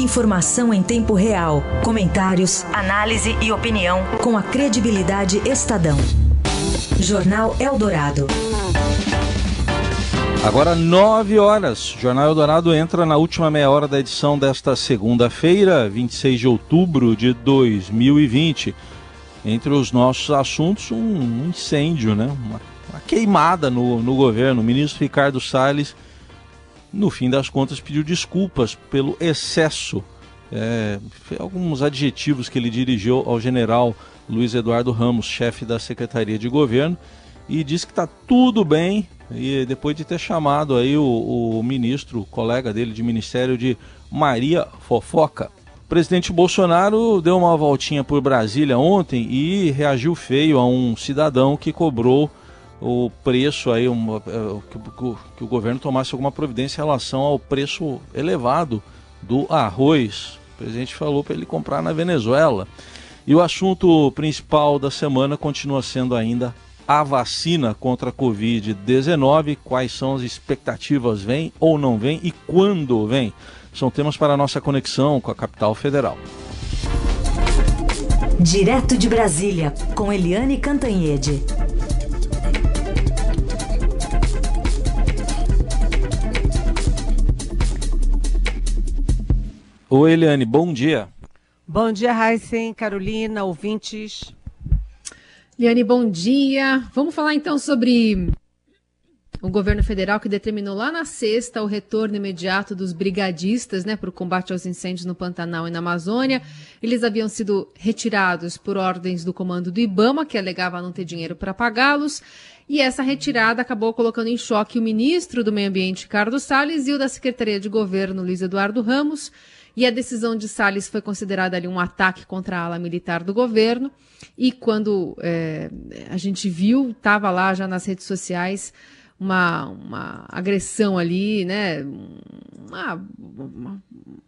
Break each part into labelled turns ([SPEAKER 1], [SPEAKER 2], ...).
[SPEAKER 1] Informação em tempo real. Comentários, análise e opinião com a credibilidade Estadão. Jornal Eldorado.
[SPEAKER 2] Agora, nove horas. Jornal Eldorado entra na última meia hora da edição desta segunda-feira, 26 de outubro de 2020. Entre os nossos assuntos, um incêndio, né? Uma, uma queimada no, no governo. O ministro Ricardo Salles, no fim das contas, pediu desculpas pelo excesso. É, alguns adjetivos que ele dirigiu ao general Luiz Eduardo Ramos, chefe da Secretaria de Governo, e disse que está tudo bem. E depois de ter chamado aí o, o ministro, o colega dele de ministério de Maria Fofoca, presidente Bolsonaro deu uma voltinha por Brasília ontem e reagiu feio a um cidadão que cobrou o preço aí, uma, é, que, que, o governo tomasse alguma providência em relação ao preço elevado do arroz. O presidente falou para ele comprar na Venezuela. E o assunto principal da semana continua sendo ainda a vacina contra a Covid-19. Quais são as expectativas? Vem ou não vem? E quando vem? são temas para a nossa conexão com a capital federal.
[SPEAKER 1] Direto de Brasília, com Eliane Cantanhede.
[SPEAKER 2] Oi, Eliane, bom dia.
[SPEAKER 3] Bom dia, Heisen, Carolina, ouvintes.
[SPEAKER 4] Eliane, bom dia. Vamos falar então sobre o governo federal que determinou lá na sexta o retorno imediato dos brigadistas né, para o combate aos incêndios no Pantanal e na Amazônia. Eles haviam sido retirados por ordens do comando do Ibama, que alegava não ter dinheiro para pagá-los. E essa retirada acabou colocando em choque o ministro do Meio Ambiente, Ricardo Salles, e o da Secretaria de Governo, Luiz Eduardo Ramos. E a decisão de Salles foi considerada ali um ataque contra a ala militar do governo. E quando é, a gente viu, estava lá já nas redes sociais, uma, uma agressão ali, né? Uma, uma,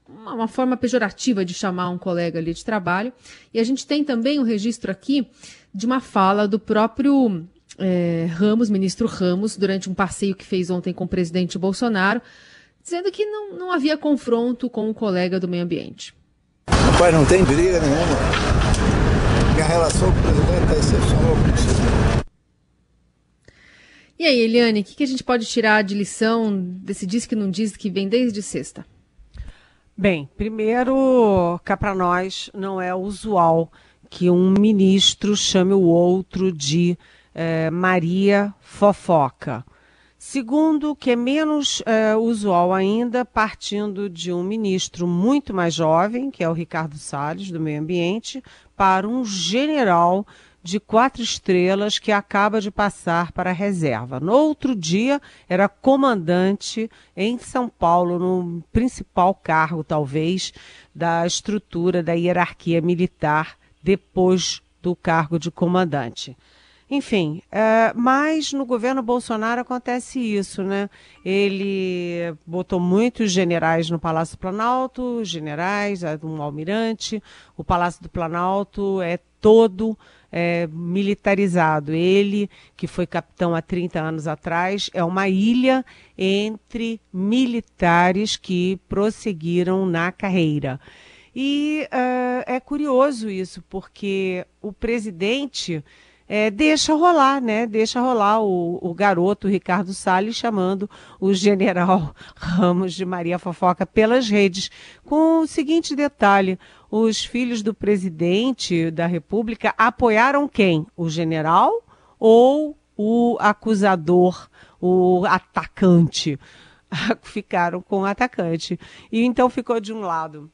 [SPEAKER 4] uma, forma pejorativa de chamar um colega ali de trabalho. E a gente tem também o um registro aqui de uma fala do próprio é, Ramos, ministro Ramos, durante um passeio que fez ontem com o presidente Bolsonaro, dizendo que não, não havia confronto com um colega do meio ambiente.
[SPEAKER 5] Rapaz, não tem briga nenhuma. Minha relação com o presidente está excepcional.
[SPEAKER 4] E aí, Eliane, o que, que a gente pode tirar de lição desse diz que não diz que vem desde sexta?
[SPEAKER 3] Bem, primeiro, cá para nós não é usual que um ministro chame o outro de eh, Maria Fofoca. Segundo, que é menos eh, usual ainda, partindo de um ministro muito mais jovem, que é o Ricardo Salles, do Meio Ambiente, para um general de quatro estrelas que acaba de passar para a reserva. No outro dia, era comandante em São Paulo, no principal cargo, talvez, da estrutura da hierarquia militar, depois do cargo de comandante. Enfim, é, mas no governo Bolsonaro acontece isso, né? Ele botou muitos generais no Palácio do Planalto, generais, um almirante. O Palácio do Planalto é todo é, militarizado. Ele, que foi capitão há 30 anos atrás, é uma ilha entre militares que prosseguiram na carreira. E uh, é curioso isso, porque o presidente é, deixa rolar, né? Deixa rolar o, o garoto Ricardo Salles chamando o general Ramos de Maria Fofoca pelas redes, com o seguinte detalhe: os filhos do presidente da República apoiaram quem? O general ou o acusador, o atacante? Ficaram com o atacante. E então ficou de um lado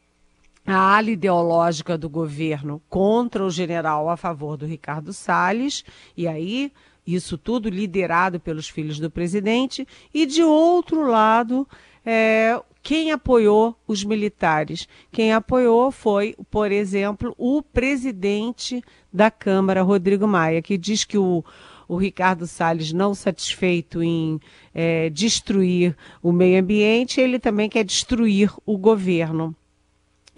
[SPEAKER 3] a ala ideológica do governo contra o general a favor do Ricardo Salles, e aí isso tudo liderado pelos filhos do presidente, e de outro lado, é, quem apoiou os militares? Quem apoiou foi, por exemplo, o presidente da Câmara, Rodrigo Maia, que diz que o, o Ricardo Salles, não satisfeito em é, destruir o meio ambiente, ele também quer destruir o governo.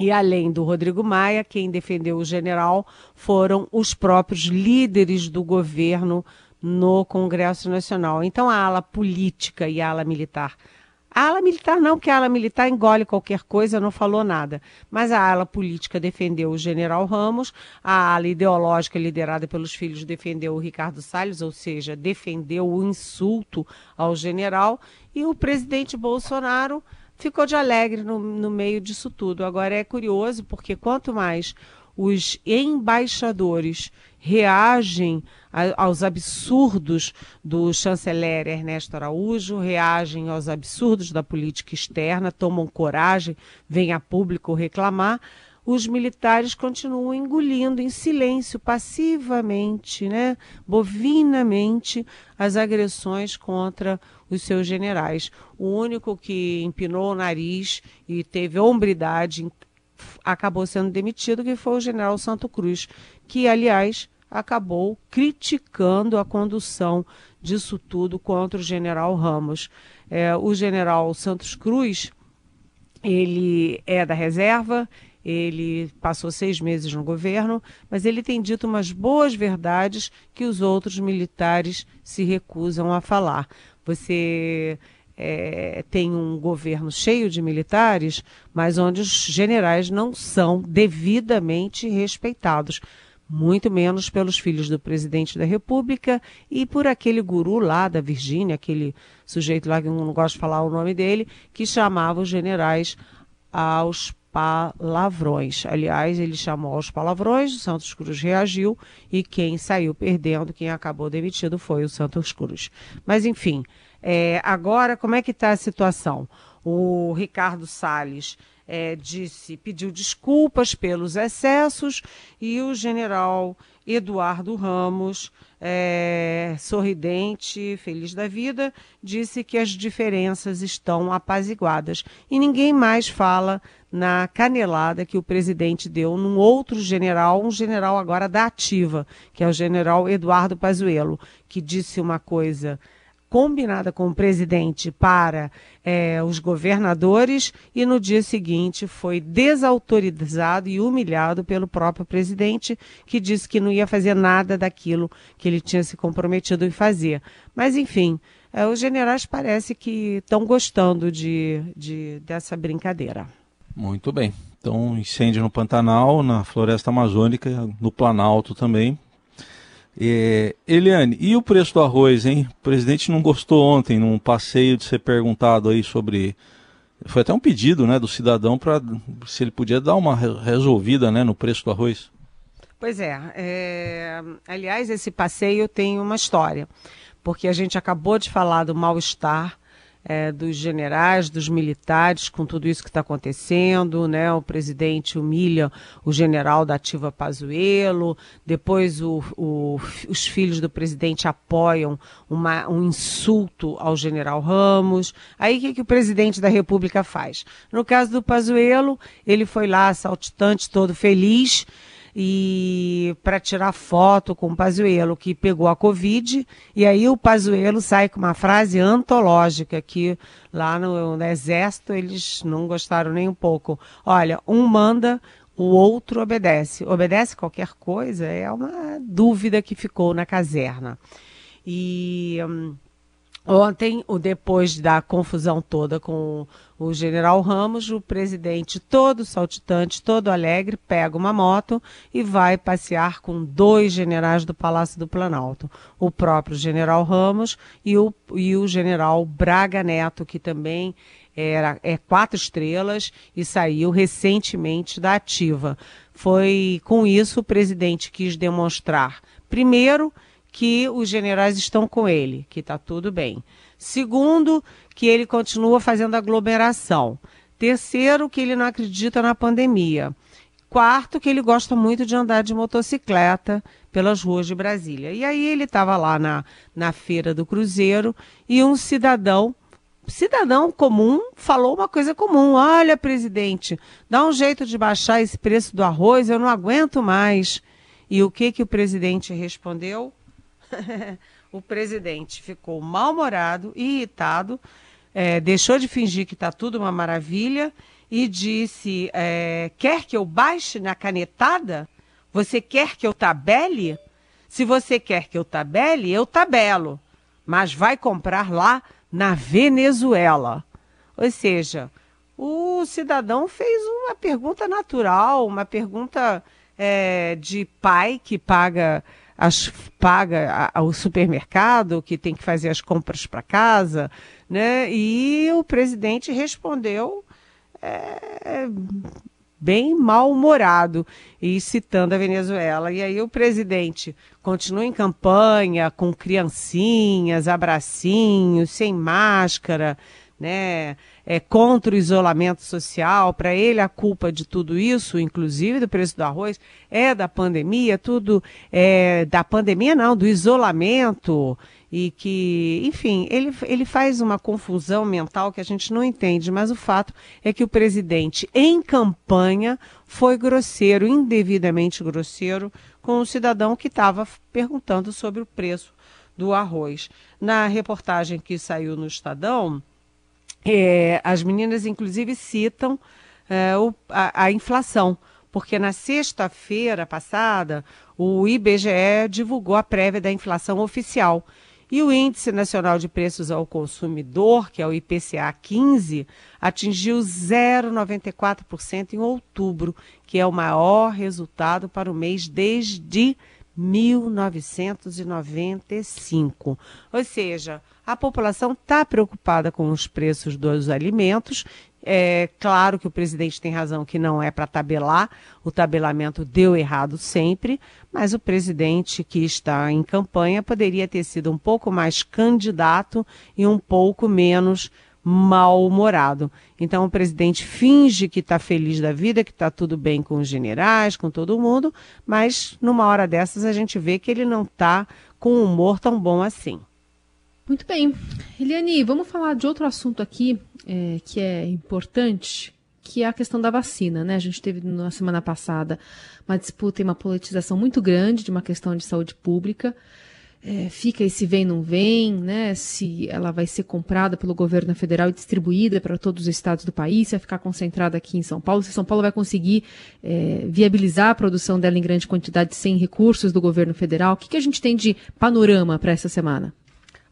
[SPEAKER 3] E além do Rodrigo Maia, quem defendeu o general foram os próprios líderes do governo no Congresso Nacional. Então a ala política e a ala militar A ala militar não, porque a ala militar engole qualquer coisa, não falou nada. Mas a ala política defendeu o general Ramos, a ala ideológica liderada pelos filhos defendeu o Ricardo Salles, ou seja, defendeu o insulto ao general, e o presidente Bolsonaro ficou de alegre no, no meio disso tudo. Agora é curioso, porque quanto mais os embaixadores reagem a, aos absurdos do chanceler Ernesto Araújo, reagem aos absurdos da política externa, tomam coragem, vêm a público reclamar. Os militares continuam engolindo em silêncio, passivamente, né, bovinamente, as agressões contra os seus generais. O único que empinou o nariz e teve hombridade acabou sendo demitido, que foi o general Santo Cruz, que, aliás, acabou criticando a condução disso tudo contra o general Ramos. É, o general Santos Cruz, ele é da reserva, ele passou seis meses no governo, mas ele tem dito umas boas verdades que os outros militares se recusam a falar. Você é, tem um governo cheio de militares, mas onde os generais não são devidamente respeitados. Muito menos pelos filhos do presidente da República e por aquele guru lá da Virgínia, aquele sujeito lá que eu não gosto de falar o nome dele, que chamava os generais aos palavrões. Aliás, ele chamou aos palavrões, o Santos Cruz reagiu e quem saiu perdendo, quem acabou demitido foi o Santos Cruz. Mas, enfim, é, agora, como é que está a situação? O Ricardo Salles é, disse, pediu desculpas pelos excessos e o general Eduardo Ramos, é, sorridente, feliz da vida, disse que as diferenças estão apaziguadas. E ninguém mais fala na canelada que o presidente deu num outro general, um general agora da ativa, que é o general Eduardo Pazuello, que disse uma coisa combinada com o presidente para é, os governadores e no dia seguinte foi desautorizado e humilhado pelo próprio presidente, que disse que não ia fazer nada daquilo que ele tinha se comprometido em fazer. Mas, enfim, é, os generais parece que estão gostando de, de, dessa brincadeira.
[SPEAKER 2] Muito bem. Então, incêndio no Pantanal, na floresta amazônica, no Planalto também. É, Eliane, e o preço do arroz, hein? O presidente não gostou ontem, num passeio, de ser perguntado aí sobre. Foi até um pedido né, do cidadão para se ele podia dar uma resolvida né, no preço do arroz.
[SPEAKER 3] Pois é, é. Aliás, esse passeio tem uma história, porque a gente acabou de falar do mal-estar é, dos generais, dos militares, com tudo isso que está acontecendo, né? O presidente humilha o general da ativa Pazuello, depois o, o, os filhos do presidente apoiam uma, um insulto ao general Ramos. Aí o que, que o presidente da República faz? No caso do Pazuello, ele foi lá, saltitante, todo feliz, e para tirar foto com o Pazuello que pegou a Covid e aí o Pazuello sai com uma frase antológica que lá no, no exército eles não gostaram nem um pouco. Olha, um manda, o outro obedece. Obedece qualquer coisa é uma dúvida que ficou na caserna. E hum, Ontem, depois da confusão toda com o general Ramos, o presidente, todo saltitante, todo alegre, pega uma moto e vai passear com dois generais do Palácio do Planalto. O próprio general Ramos e o, e o general Braga Neto, que também era, é quatro estrelas e saiu recentemente da ativa. Foi com isso o presidente quis demonstrar, primeiro, que os generais estão com ele, que está tudo bem. Segundo, que ele continua fazendo aglomeração. Terceiro, que ele não acredita na pandemia. Quarto, que ele gosta muito de andar de motocicleta pelas ruas de Brasília. E aí ele estava lá na, na feira do Cruzeiro e um cidadão, cidadão comum, falou uma coisa comum. Olha, presidente, dá um jeito de baixar esse preço do arroz, eu não aguento mais. E o que, que o presidente respondeu? o presidente ficou mal-humorado, irritado, é, deixou de fingir que está tudo uma maravilha e disse: é, Quer que eu baixe na canetada? Você quer que eu tabele? Se você quer que eu tabele, eu tabelo. Mas vai comprar lá na Venezuela. Ou seja, o cidadão fez uma pergunta natural, uma pergunta é, de pai que paga as, paga a, o supermercado, que tem que fazer as compras para casa, né? E o presidente respondeu é, bem mal-humorado e citando a Venezuela. E aí o presidente continua em campanha com criancinhas, abracinhos, sem máscara, né? É, contra o isolamento social, para ele a culpa de tudo isso, inclusive do preço do arroz, é da pandemia, tudo é da pandemia não, do isolamento e que, enfim, ele, ele faz uma confusão mental que a gente não entende, mas o fato é que o presidente, em campanha, foi grosseiro, indevidamente grosseiro, com o cidadão que estava perguntando sobre o preço do arroz. Na reportagem que saiu no Estadão, é, as meninas, inclusive, citam é, o, a, a inflação, porque na sexta-feira passada o IBGE divulgou a prévia da inflação oficial. E o Índice Nacional de Preços ao Consumidor, que é o IPCA 15, atingiu 0,94% em outubro, que é o maior resultado para o mês desde 1995. Ou seja, a população está preocupada com os preços dos alimentos. É claro que o presidente tem razão que não é para tabelar, o tabelamento deu errado sempre, mas o presidente que está em campanha poderia ter sido um pouco mais candidato e um pouco menos mal-humorado. Então o presidente finge que está feliz da vida, que está tudo bem com os generais, com todo mundo, mas numa hora dessas a gente vê que ele não está com um humor tão bom assim.
[SPEAKER 4] Muito bem. Eliane, vamos falar de outro assunto aqui é, que é importante, que é a questão da vacina, né? A gente teve na semana passada uma disputa e uma politização muito grande de uma questão de saúde pública é, fica esse vem não vem, né? Se ela vai ser comprada pelo governo federal e distribuída para todos os estados do país, se vai ficar concentrada aqui em São Paulo, se São Paulo vai conseguir é, viabilizar a produção dela em grande quantidade sem recursos do governo federal. O que, que a gente tem de panorama para essa semana?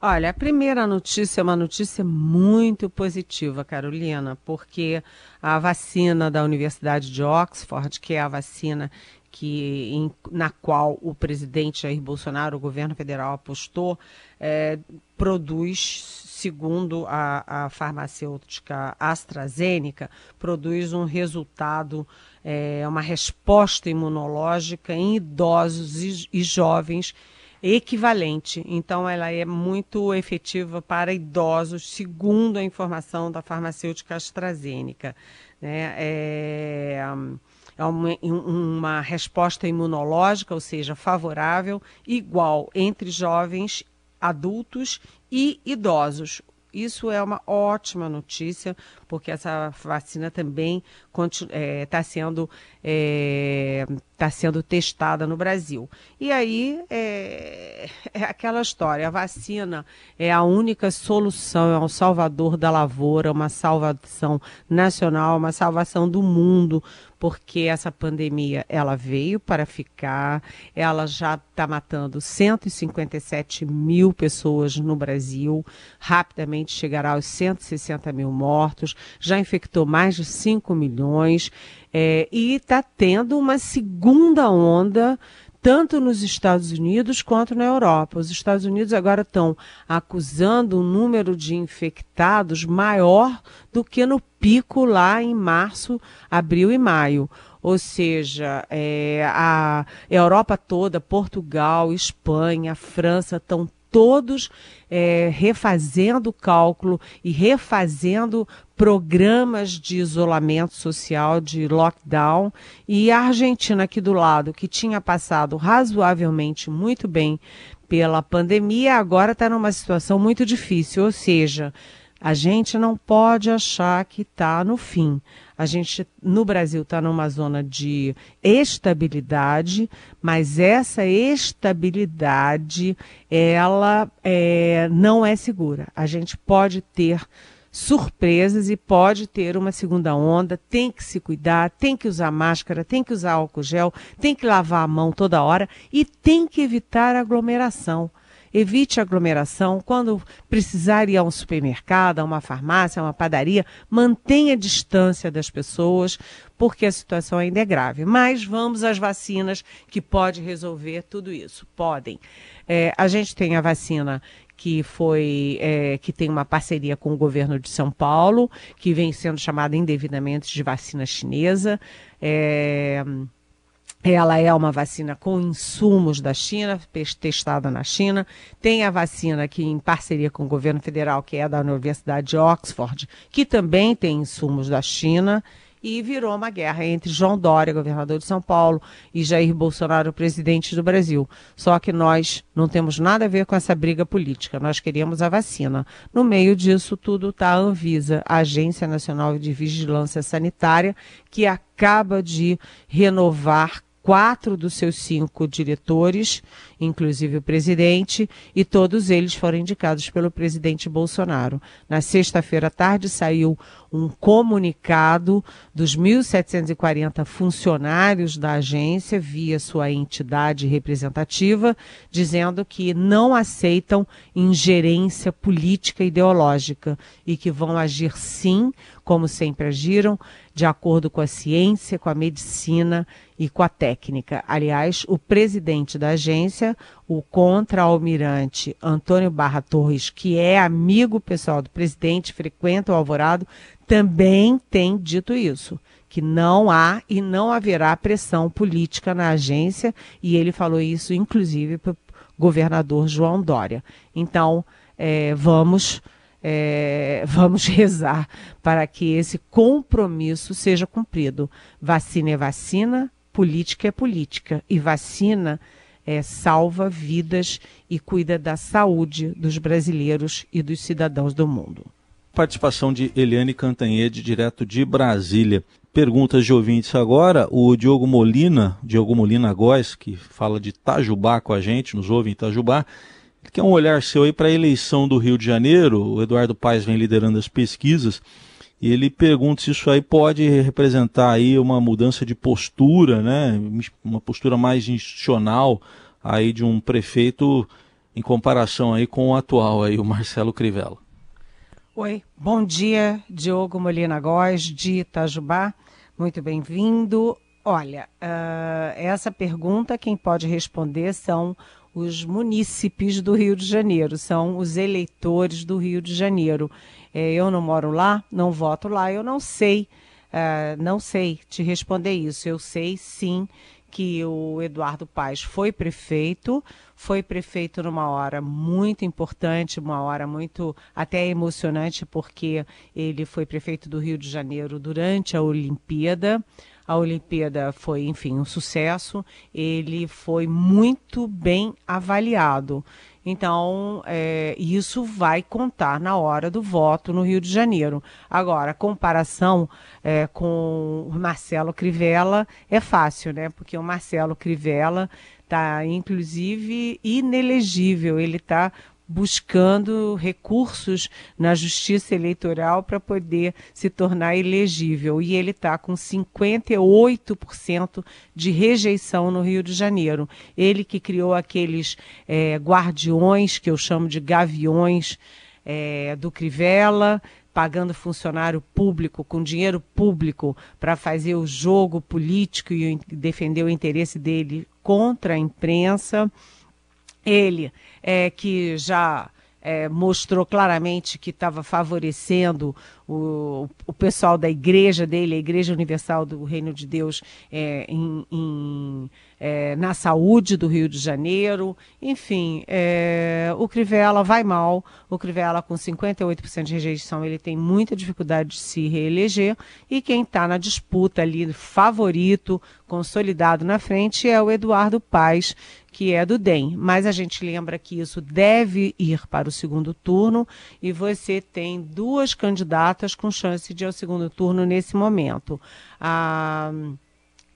[SPEAKER 3] Olha, a primeira notícia é uma notícia muito positiva, Carolina, porque a vacina da Universidade de Oxford, que é a vacina que, em, na qual o presidente Jair Bolsonaro, o governo federal, apostou, é, produz, segundo a, a, farmacêutica AstraZeneca, produz um resultado, é, uma resposta imunológica em idosos e, e jovens equivalente. Então, ela é muito efetiva para idosos, segundo a informação da farmacêutica AstraZeneca. Né? É, é uma, uma resposta imunológica, ou seja, favorável, igual entre jovens, adultos e idosos. Isso é uma ótima notícia, porque essa vacina também está é, tá sendo, é, tá sendo testada no Brasil. E aí é, é, aquela história: a vacina é a única solução, é um salvador da lavoura, uma salvação nacional, uma salvação do mundo, porque essa pandemia ela veio para ficar, ela já está matando 157 mil pessoas no Brasil, rapidamente chegará aos 160 mil mortos, já infectou mais de 5 milhões. É, e está tendo uma segunda onda tanto nos Estados Unidos quanto na Europa. Os Estados Unidos agora estão acusando um número de infectados maior do que no pico lá em março, abril e maio. Ou seja, é, a Europa toda, Portugal, Espanha, França estão todos é, refazendo cálculo e refazendo programas de isolamento social, de lockdown, e a Argentina aqui do lado, que tinha passado razoavelmente muito bem pela pandemia, agora está numa situação muito difícil, ou seja, a gente não pode achar que está no fim. A gente, no Brasil, está numa zona de estabilidade, mas essa estabilidade, ela é, não é segura. A gente pode ter surpresas e pode ter uma segunda onda. Tem que se cuidar, tem que usar máscara, tem que usar álcool gel, tem que lavar a mão toda hora e tem que evitar aglomeração. Evite aglomeração. Quando precisar ir a um supermercado, a uma farmácia, a uma padaria, mantenha a distância das pessoas, porque a situação ainda é grave. Mas vamos às vacinas que pode resolver tudo isso. Podem. É, a gente tem a vacina que foi é, que tem uma parceria com o governo de São Paulo, que vem sendo chamada indevidamente de vacina chinesa. É, ela é uma vacina com insumos da China, testada na China. Tem a vacina aqui em parceria com o governo federal, que é da Universidade de Oxford, que também tem insumos da China e virou uma guerra entre João Dória, governador de São Paulo, e Jair Bolsonaro, presidente do Brasil. Só que nós não temos nada a ver com essa briga política, nós queríamos a vacina. No meio disso tudo está a Anvisa, a Agência Nacional de Vigilância Sanitária, que acaba de renovar quatro dos seus cinco diretores, inclusive o presidente, e todos eles foram indicados pelo presidente Bolsonaro. Na sexta-feira à tarde saiu um comunicado dos 1.740 funcionários da agência, via sua entidade representativa, dizendo que não aceitam ingerência política ideológica e que vão agir sim, como sempre agiram, de acordo com a ciência, com a medicina e com a técnica. Aliás, o presidente da agência, o contra-almirante Antônio Barra Torres, que é amigo pessoal do presidente, frequenta o Alvorado, também tem dito isso, que não há e não haverá pressão política na agência, e ele falou isso, inclusive, para o governador João Dória. Então, é, vamos é, vamos rezar para que esse compromisso seja cumprido. Vacina é vacina, política é política. E vacina é, salva vidas e cuida da saúde dos brasileiros e dos cidadãos do mundo.
[SPEAKER 2] Participação de Eliane Cantanhede, direto de Brasília. Perguntas de ouvintes agora. O Diogo Molina, Diogo Molina Góes, que fala de Itajubá com a gente, nos ouve em Itajubá quer um olhar seu aí para a eleição do Rio de Janeiro. O Eduardo Paes vem liderando as pesquisas e ele pergunta se isso aí pode representar aí uma mudança de postura, né? Uma postura mais institucional aí de um prefeito em comparação aí com o atual aí, o Marcelo Crivella.
[SPEAKER 3] Oi, bom dia, Diogo Molina Góes, de Itajubá. Muito bem-vindo. Olha, uh, essa pergunta quem pode responder são os munícipes do Rio de Janeiro, são os eleitores do Rio de Janeiro. É, eu não moro lá, não voto lá, eu não sei, uh, não sei te responder isso. Eu sei sim que o Eduardo Paes foi prefeito, foi prefeito numa hora muito importante, uma hora muito até emocionante, porque ele foi prefeito do Rio de Janeiro durante a Olimpíada. A Olimpíada foi, enfim, um sucesso. Ele foi muito bem avaliado. Então, é, isso vai contar na hora do voto no Rio de Janeiro. Agora, a comparação é, com o Marcelo Crivella é fácil, né? Porque o Marcelo Crivella está, inclusive, inelegível. Ele está buscando recursos na justiça eleitoral para poder se tornar elegível. E ele está com 58% de rejeição no Rio de Janeiro. Ele que criou aqueles é, guardiões, que eu chamo de gaviões, é, do Crivella, pagando funcionário público, com dinheiro público, para fazer o jogo político e defender o interesse dele contra a imprensa. Ele é, que já é, mostrou claramente que estava favorecendo o, o pessoal da igreja dele, a Igreja Universal do Reino de Deus, é, em, em, é, na saúde do Rio de Janeiro. Enfim, é, o Crivella vai mal. O Crivella, com 58% de rejeição, ele tem muita dificuldade de se reeleger. E quem está na disputa ali, favorito, consolidado na frente, é o Eduardo Paes, que é do DEM. Mas a gente lembra que isso deve ir para o segundo turno e você tem duas candidatas com chance de ir ao segundo turno nesse momento. A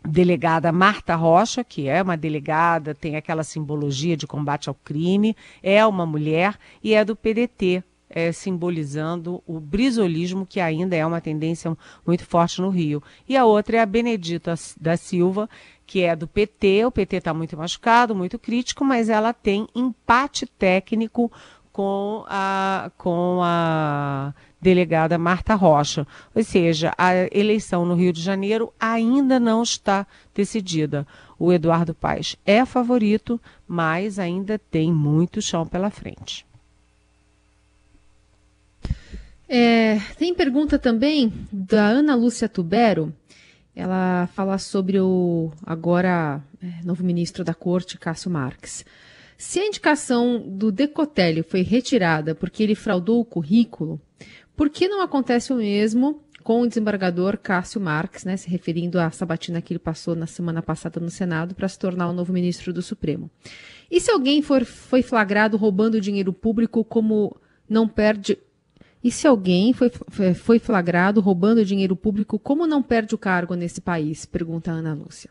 [SPEAKER 3] delegada Marta Rocha, que é uma delegada, tem aquela simbologia de combate ao crime, é uma mulher e é do PDT, é, simbolizando o brisolismo, que ainda é uma tendência muito forte no Rio. E a outra é a Benedita da Silva, que é do PT. O PT está muito machucado, muito crítico, mas ela tem empate técnico com a, com a delegada Marta Rocha. Ou seja, a eleição no Rio de Janeiro ainda não está decidida. O Eduardo Paes é favorito, mas ainda tem muito chão pela frente.
[SPEAKER 4] É, tem pergunta também da Ana Lúcia Tubero. Ela fala sobre o agora é, novo ministro da Corte, Cássio Marques. Se a indicação do Decotelli foi retirada porque ele fraudou o currículo, por que não acontece o mesmo com o desembargador Cássio Marques, né, se referindo à sabatina que ele passou na semana passada no Senado para se tornar o novo ministro do Supremo? E se alguém for, foi flagrado roubando dinheiro público, como não perde. E se alguém foi, foi flagrado roubando dinheiro público, como não perde o cargo nesse país? Pergunta a Ana Lúcia.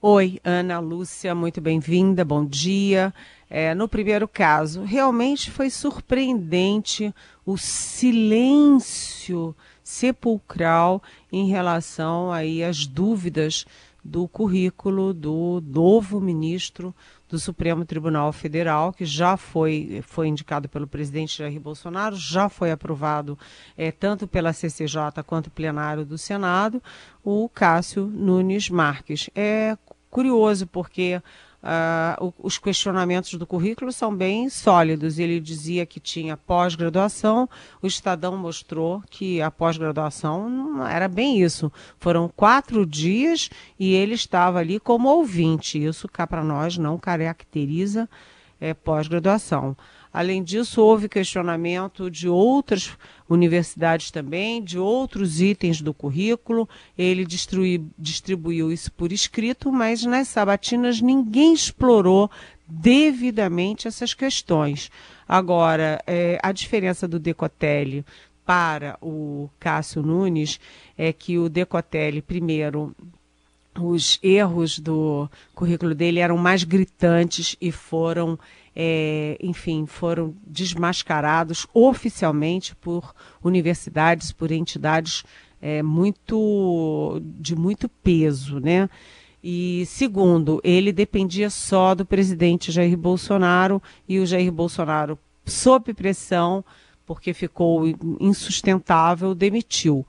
[SPEAKER 3] Oi, Ana Lúcia, muito bem-vinda, bom dia. É, no primeiro caso, realmente foi surpreendente o silêncio sepulcral em relação aí às dúvidas do currículo do novo ministro do Supremo Tribunal Federal, que já foi, foi indicado pelo presidente Jair Bolsonaro, já foi aprovado é, tanto pela CCJ quanto plenário do Senado, o Cássio Nunes Marques. É curioso porque Uh, os questionamentos do currículo são bem sólidos. Ele dizia que tinha pós-graduação, o Estadão mostrou que a pós-graduação não era bem isso. Foram quatro dias e ele estava ali como ouvinte. Isso cá para nós não caracteriza é, pós-graduação. Além disso, houve questionamento de outras universidades também, de outros itens do currículo. Ele distribuiu isso por escrito, mas nas sabatinas ninguém explorou devidamente essas questões. Agora, é, a diferença do Decotelli para o Cássio Nunes é que o Decotelli, primeiro, os erros do currículo dele eram mais gritantes e foram é, enfim, foram desmascarados oficialmente por universidades, por entidades é, muito de muito peso, né? E segundo, ele dependia só do presidente Jair Bolsonaro e o Jair Bolsonaro, sob pressão, porque ficou insustentável, demitiu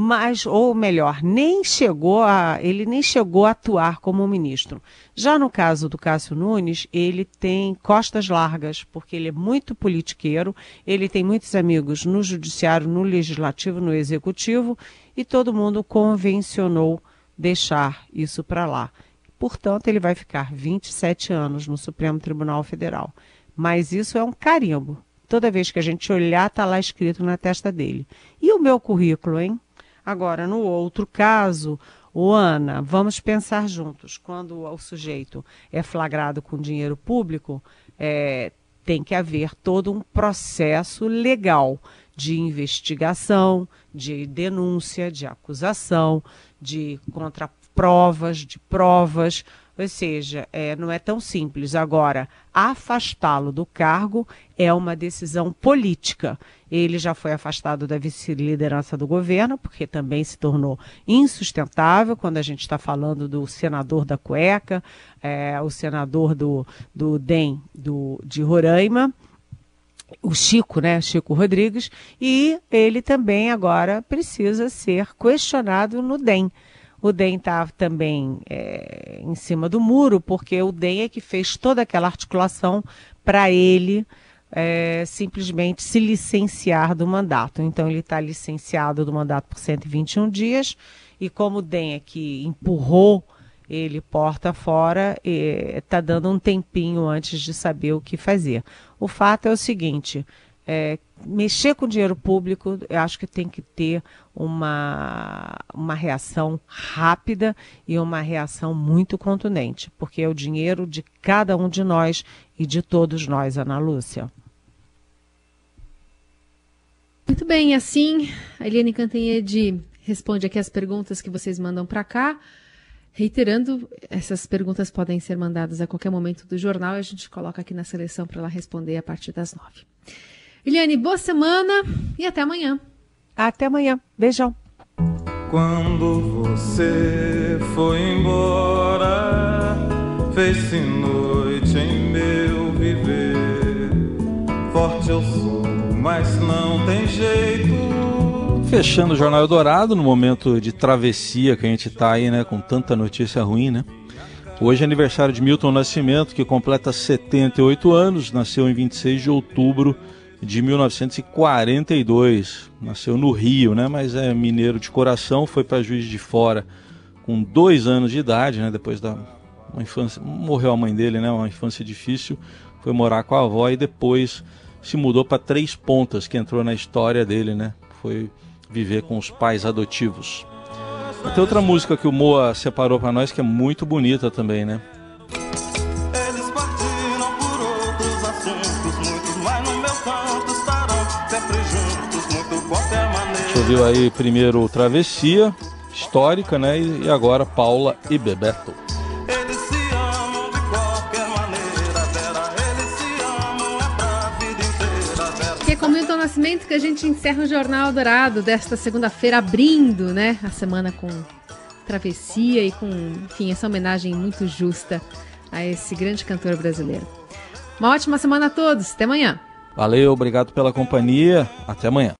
[SPEAKER 3] mas ou melhor, nem chegou a ele nem chegou a atuar como ministro. Já no caso do Cássio Nunes, ele tem costas largas, porque ele é muito politiqueiro, ele tem muitos amigos no judiciário, no legislativo, no executivo, e todo mundo convencionou deixar isso para lá. Portanto, ele vai ficar 27 anos no Supremo Tribunal Federal. Mas isso é um carimbo. Toda vez que a gente olhar, está lá escrito na testa dele. E o meu currículo, hein? Agora, no outro caso, o Ana, vamos pensar juntos. Quando o sujeito é flagrado com dinheiro público, é, tem que haver todo um processo legal de investigação, de denúncia, de acusação, de contraprovas, de provas. Ou seja, é, não é tão simples. Agora, afastá-lo do cargo é uma decisão política. Ele já foi afastado da vice-liderança do governo, porque também se tornou insustentável quando a gente está falando do senador da cueca, é, o senador do, do DEM do, de Roraima o Chico, né, Chico Rodrigues, e ele também agora precisa ser questionado no DEM. O DEM está também é, em cima do muro, porque o DEM é que fez toda aquela articulação para ele é, simplesmente se licenciar do mandato. Então, ele está licenciado do mandato por 121 dias, e como o DEM é que empurrou ele porta fora, está dando um tempinho antes de saber o que fazer. O fato é o seguinte: é, mexer com dinheiro público, eu acho que tem que ter uma, uma reação rápida e uma reação muito contundente, porque é o dinheiro de cada um de nós e de todos nós, Ana Lúcia.
[SPEAKER 4] Muito bem, assim, a Eliane Cantanhede responde aqui as perguntas que vocês mandam para cá. Reiterando, essas perguntas podem ser mandadas a qualquer momento do jornal e a gente coloca aqui na seleção para ela responder a partir das nove. Eliane, boa semana e até amanhã.
[SPEAKER 3] Até amanhã. Beijão.
[SPEAKER 6] Quando você foi embora, fez-se noite em meu viver. Forte eu sou, mas não tem jeito.
[SPEAKER 2] Fechando o Jornal Eldorado, no momento de travessia que a gente está aí, né, com tanta notícia ruim, né? Hoje é aniversário de Milton Nascimento, que completa 78 anos, nasceu em 26 de outubro de 1942. Nasceu no Rio, né? Mas é mineiro de coração, foi para Juiz de Fora com dois anos de idade, né? Depois da uma infância, morreu a mãe dele, né? Uma infância difícil, foi morar com a avó e depois se mudou para Três Pontas, que entrou na história dele, né? Foi viver com os pais adotivos. Tem outra música que o Moa separou para nós que é muito bonita também, né? Ouviu aí primeiro Travessia, histórica, né? E agora Paula e Bebeto.
[SPEAKER 6] Eles se amam de qualquer maneira, Vera. Eles se amam é pra vida inteira, Vera.
[SPEAKER 4] Que é com Milton Nascimento que a gente encerra o Jornal Dourado desta segunda-feira, abrindo né, a semana com travessia e com, enfim, essa homenagem muito justa a esse grande cantor brasileiro. Uma ótima semana a todos, até amanhã.
[SPEAKER 2] Valeu, obrigado pela companhia. Até amanhã.